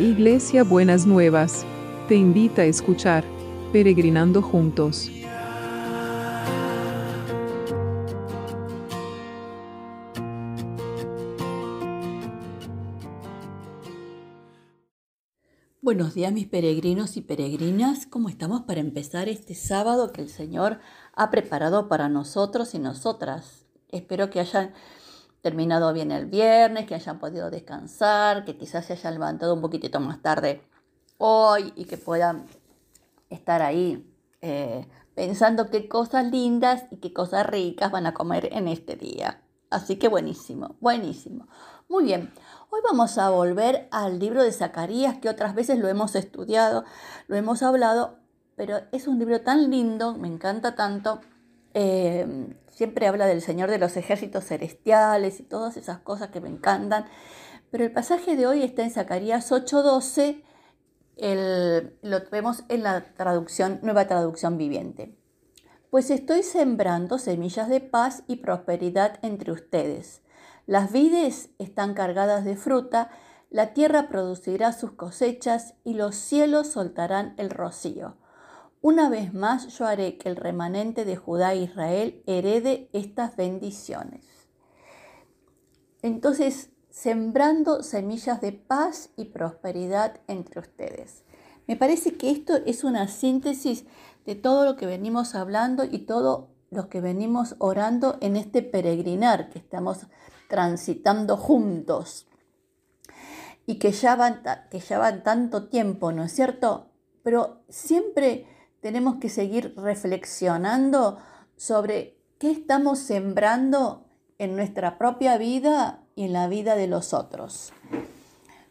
Iglesia Buenas Nuevas, te invita a escuchar Peregrinando Juntos. Buenos días mis peregrinos y peregrinas, ¿cómo estamos para empezar este sábado que el Señor ha preparado para nosotros y nosotras? Espero que hayan terminado bien el viernes, que hayan podido descansar, que quizás se hayan levantado un poquitito más tarde hoy y que puedan estar ahí eh, pensando qué cosas lindas y qué cosas ricas van a comer en este día. Así que buenísimo, buenísimo. Muy bien, hoy vamos a volver al libro de Zacarías, que otras veces lo hemos estudiado, lo hemos hablado, pero es un libro tan lindo, me encanta tanto. Eh, siempre habla del Señor de los ejércitos celestiales y todas esas cosas que me encantan. Pero el pasaje de hoy está en Zacarías 8:12, lo vemos en la traducción, nueva traducción viviente pues estoy sembrando semillas de paz y prosperidad entre ustedes. Las vides están cargadas de fruta, la tierra producirá sus cosechas y los cielos soltarán el rocío. Una vez más yo haré que el remanente de Judá e Israel herede estas bendiciones. Entonces, sembrando semillas de paz y prosperidad entre ustedes. Me parece que esto es una síntesis de todo lo que venimos hablando y todo lo que venimos orando en este peregrinar que estamos transitando juntos y que ya van, que ya van tanto tiempo, ¿no es cierto? Pero siempre tenemos que seguir reflexionando sobre qué estamos sembrando en nuestra propia vida y en la vida de los otros.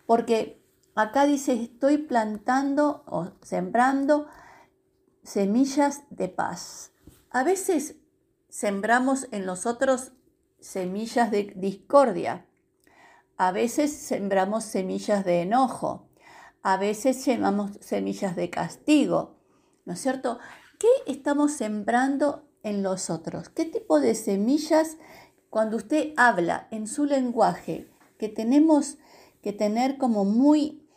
Porque acá dice, estoy plantando o sembrando semillas de paz. A veces sembramos en los otros semillas de discordia. A veces sembramos semillas de enojo. A veces sembramos semillas de castigo. ¿No es cierto? ¿Qué estamos sembrando en los otros? ¿Qué tipo de semillas cuando usted habla en su lenguaje que tenemos que tener como muy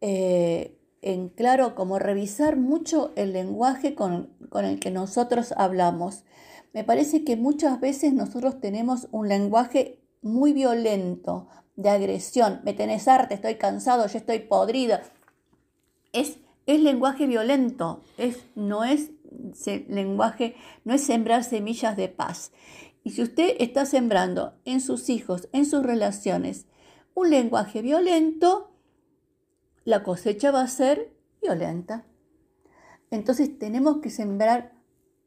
eh, en claro, como revisar mucho el lenguaje con, el que nosotros hablamos. Me parece que muchas veces nosotros tenemos un lenguaje muy violento, de agresión. Me tenés arte, estoy cansado, yo estoy podrida. Es, es lenguaje violento, es, no es lenguaje, no es sembrar semillas de paz. Y si usted está sembrando en sus hijos, en sus relaciones, un lenguaje violento, la cosecha va a ser violenta. Entonces tenemos que sembrar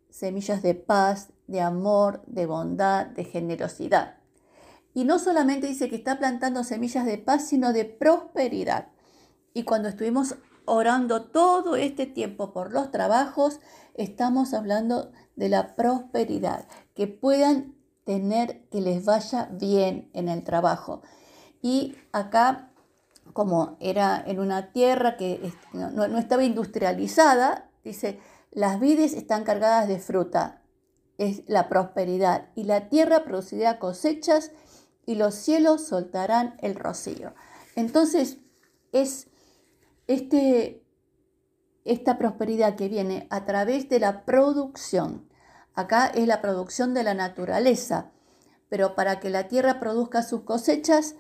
semillas de paz, de amor, de bondad, de generosidad. Y no solamente dice que está plantando semillas de paz, sino de prosperidad. Y cuando estuvimos orando todo este tiempo por los trabajos, estamos hablando de la prosperidad, que puedan tener que les vaya bien en el trabajo. Y acá como era en una tierra que no, estaba industrializada, dice, las vides están cargadas de fruta, es la prosperidad, y la tierra producirá cosechas y los cielos soltarán el rocío. Entonces, es este, esta prosperidad que viene a través de la producción. Acá es la producción de la naturaleza, pero para que la tierra produzca sus cosechas,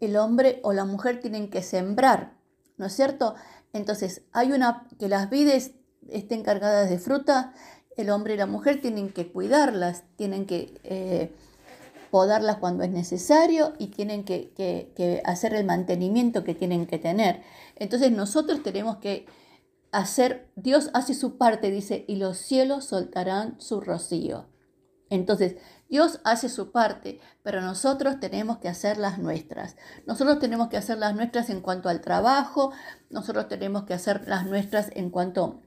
el hombre o la mujer tienen que sembrar, ¿no es cierto? Entonces, hay una, que las vides estén cargadas de fruta, el hombre y la mujer tienen que cuidarlas, tienen que eh, podarlas cuando es necesario y tienen que, que hacer el mantenimiento que tienen que tener. Entonces, nosotros tenemos que hacer, Dios hace su parte, dice, y los cielos soltarán su rocío. Entonces, Dios hace su parte, pero nosotros tenemos que hacer las nuestras. Nosotros tenemos que hacer las nuestras en cuanto al trabajo, nosotros tenemos que hacer las nuestras en cuanto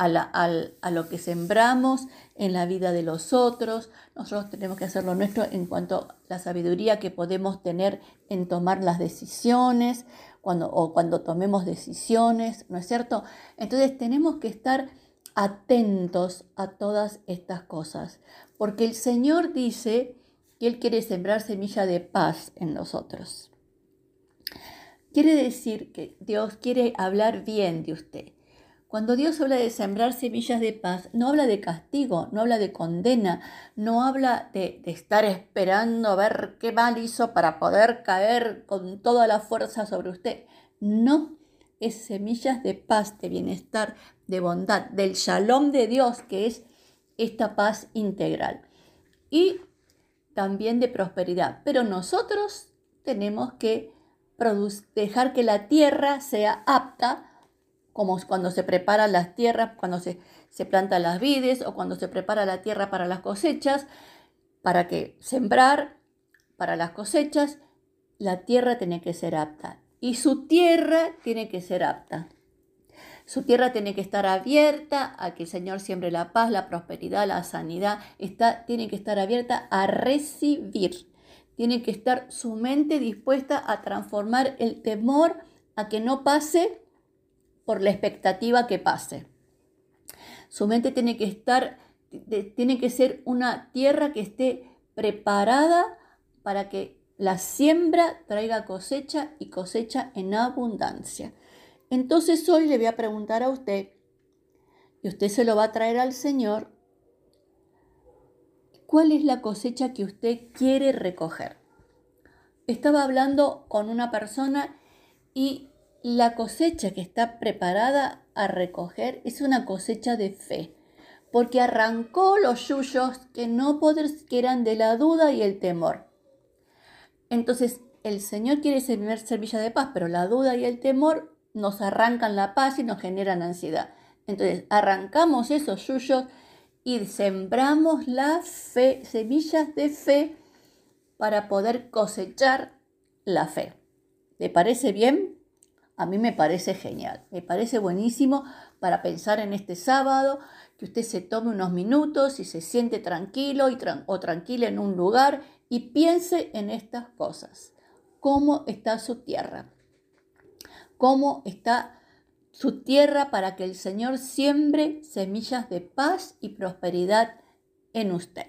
a, lo que sembramos en la vida de los otros, nosotros tenemos que hacer lo nuestro en cuanto a la sabiduría que podemos tener en tomar las decisiones cuando, o cuando tomemos decisiones, ¿no es cierto? Entonces tenemos que estar atentos a todas estas cosas, porque el Señor dice que Él quiere sembrar semilla de paz en nosotros. quiere decir que Dios quiere hablar bien de usted. Cuando Dios habla de sembrar semillas de paz, no habla de castigo, no habla de condena, no habla de, estar esperando a ver qué mal hizo para poder caer con toda la fuerza sobre usted. No, es semillas de paz, de bienestar, de bondad, del shalom de Dios, que es esta paz integral. Y también de prosperidad. Pero nosotros tenemos que dejar que la tierra sea apta como cuando se preparan las tierras, cuando se, se plantan las vides o cuando se prepara la tierra para las cosechas, para que sembrar, para las cosechas, la tierra tiene que ser apta. Y su tierra tiene que ser apta. Su tierra tiene que estar abierta a que el Señor siembre la paz, la prosperidad, la sanidad. Está, tiene que estar abierta a recibir. Tiene que estar su mente dispuesta a transformar el temor a que no pase por la expectativa que pase. Su mente tiene que estar, tiene que ser una tierra que esté preparada para que la siembra traiga cosecha y cosecha en abundancia. Entonces hoy le voy a preguntar a usted, y usted se lo va a traer al Señor, ¿cuál es la cosecha que usted quiere recoger? Estaba hablando con una persona y la cosecha que está preparada a recoger es una cosecha de fe, porque arrancó los yuyos que no que eran de la duda y el temor. Entonces, el Señor quiere sembrar semilla de paz, pero la duda y el temor nos arrancan la paz y nos generan ansiedad. Entonces, arrancamos esos yuyos y sembramos la fe, semillas de fe para poder cosechar la fe. ¿Le parece bien? A mí me parece genial, me parece buenísimo para pensar en este sábado, que usted se tome unos minutos y se siente tranquilo y o tranquila en un lugar y piense en estas cosas. ¿Cómo está su tierra? ¿Cómo está su tierra para que el Señor siembre semillas de paz y prosperidad en usted?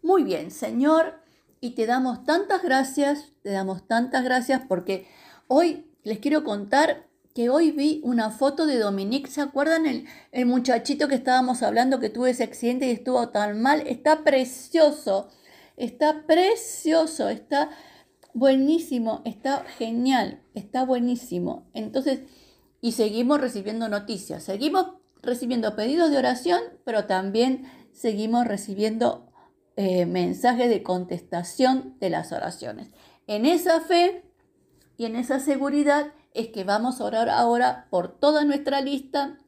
Muy bien, Señor, y te damos tantas gracias, te damos tantas gracias porque hoy les quiero contar que hoy vi una foto de Dominique. ¿Se acuerdan el, el muchachito que estábamos hablando que tuvo ese accidente y estuvo tan mal? Está precioso, está precioso, está buenísimo, está genial, está buenísimo. Entonces, y seguimos recibiendo noticias, seguimos recibiendo pedidos de oración, pero también seguimos recibiendo eh, mensajes de contestación de las oraciones. En esa fe y en esa seguridad es que vamos a orar ahora por toda nuestra lista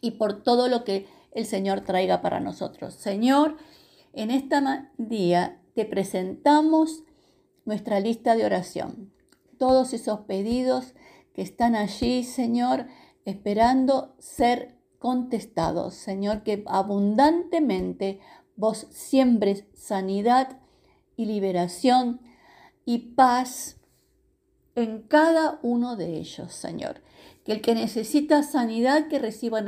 y por todo lo que el Señor traiga para nosotros. Señor, en este día te presentamos nuestra lista de oración. Todos esos pedidos que están allí, Señor, esperando ser contestados. Señor, que abundantemente vos siembres sanidad y liberación y paz en cada uno de ellos, Señor. Que el que necesita sanidad, que reciba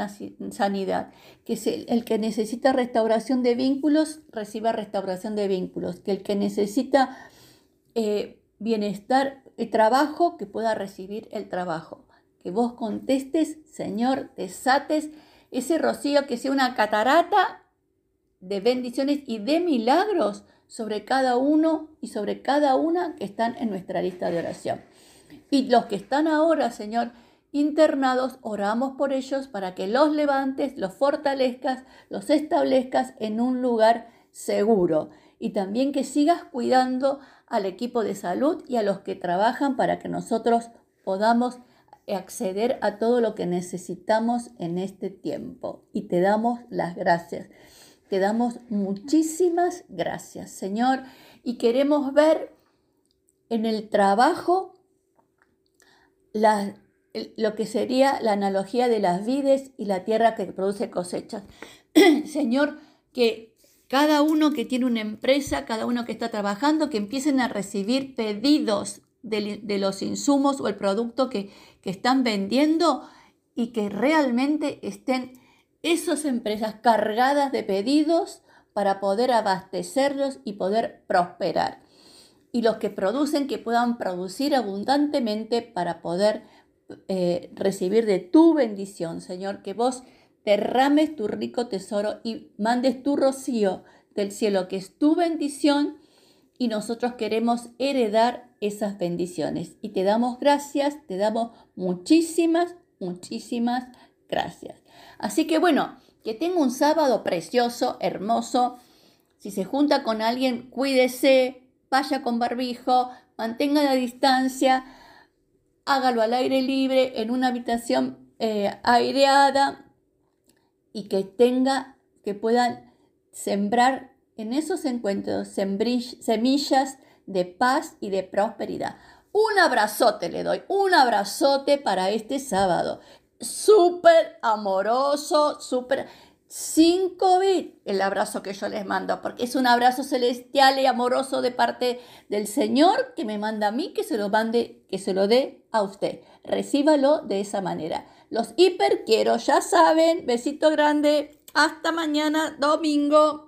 sanidad. Que el que necesita restauración de vínculos, reciba restauración de vínculos. Que el que necesita eh, bienestar, y trabajo, que pueda recibir el trabajo. Que vos contestes, Señor, desates ese rocío que sea una catarata de bendiciones y de milagros sobre cada uno y sobre cada una que están en nuestra lista de oración. Y los que están ahora, Señor, internados, oramos por ellos para que los levantes, los fortalezcas, los establezcas en un lugar seguro. Y también que sigas cuidando al equipo de salud y a los que trabajan para que nosotros podamos acceder a todo lo que necesitamos en este tiempo. Y te damos las gracias. Te damos muchísimas gracias, Señor. Y queremos ver en el trabajo lo que sería la analogía de las vides y la tierra que produce cosechas. Señor, que cada uno que tiene una empresa, cada uno que está trabajando, que empiecen a recibir pedidos de, los insumos o el producto que, que están vendiendo y que realmente estén esas empresas cargadas de pedidos para poder abastecerlos y poder prosperar. Y los que producen que puedan producir abundantemente para poder eh, recibir de tu bendición, Señor, que vos derrames tu rico tesoro y mandes tu rocío del cielo, que es tu bendición, y nosotros queremos heredar esas bendiciones. Y te damos gracias, te damos muchísimas, muchísimas gracias. Así que bueno, que tenga un sábado precioso, hermoso. Si se junta con alguien, cuídese, vaya con barbijo, mantenga la distancia, hágalo al aire libre, en una habitación eh, aireada y que tenga, que puedan sembrar en esos encuentros semillas de paz y de prosperidad. Un abrazote le doy, un abrazote para este sábado. Súper amoroso, súper sin COVID el abrazo que yo les mando, porque es un abrazo celestial y amoroso de parte del Señor que me manda a mí que se lo mande, que se lo dé a usted. Recíbalo de esa manera. Los hiper quiero, ya saben, besito grande, hasta mañana, domingo.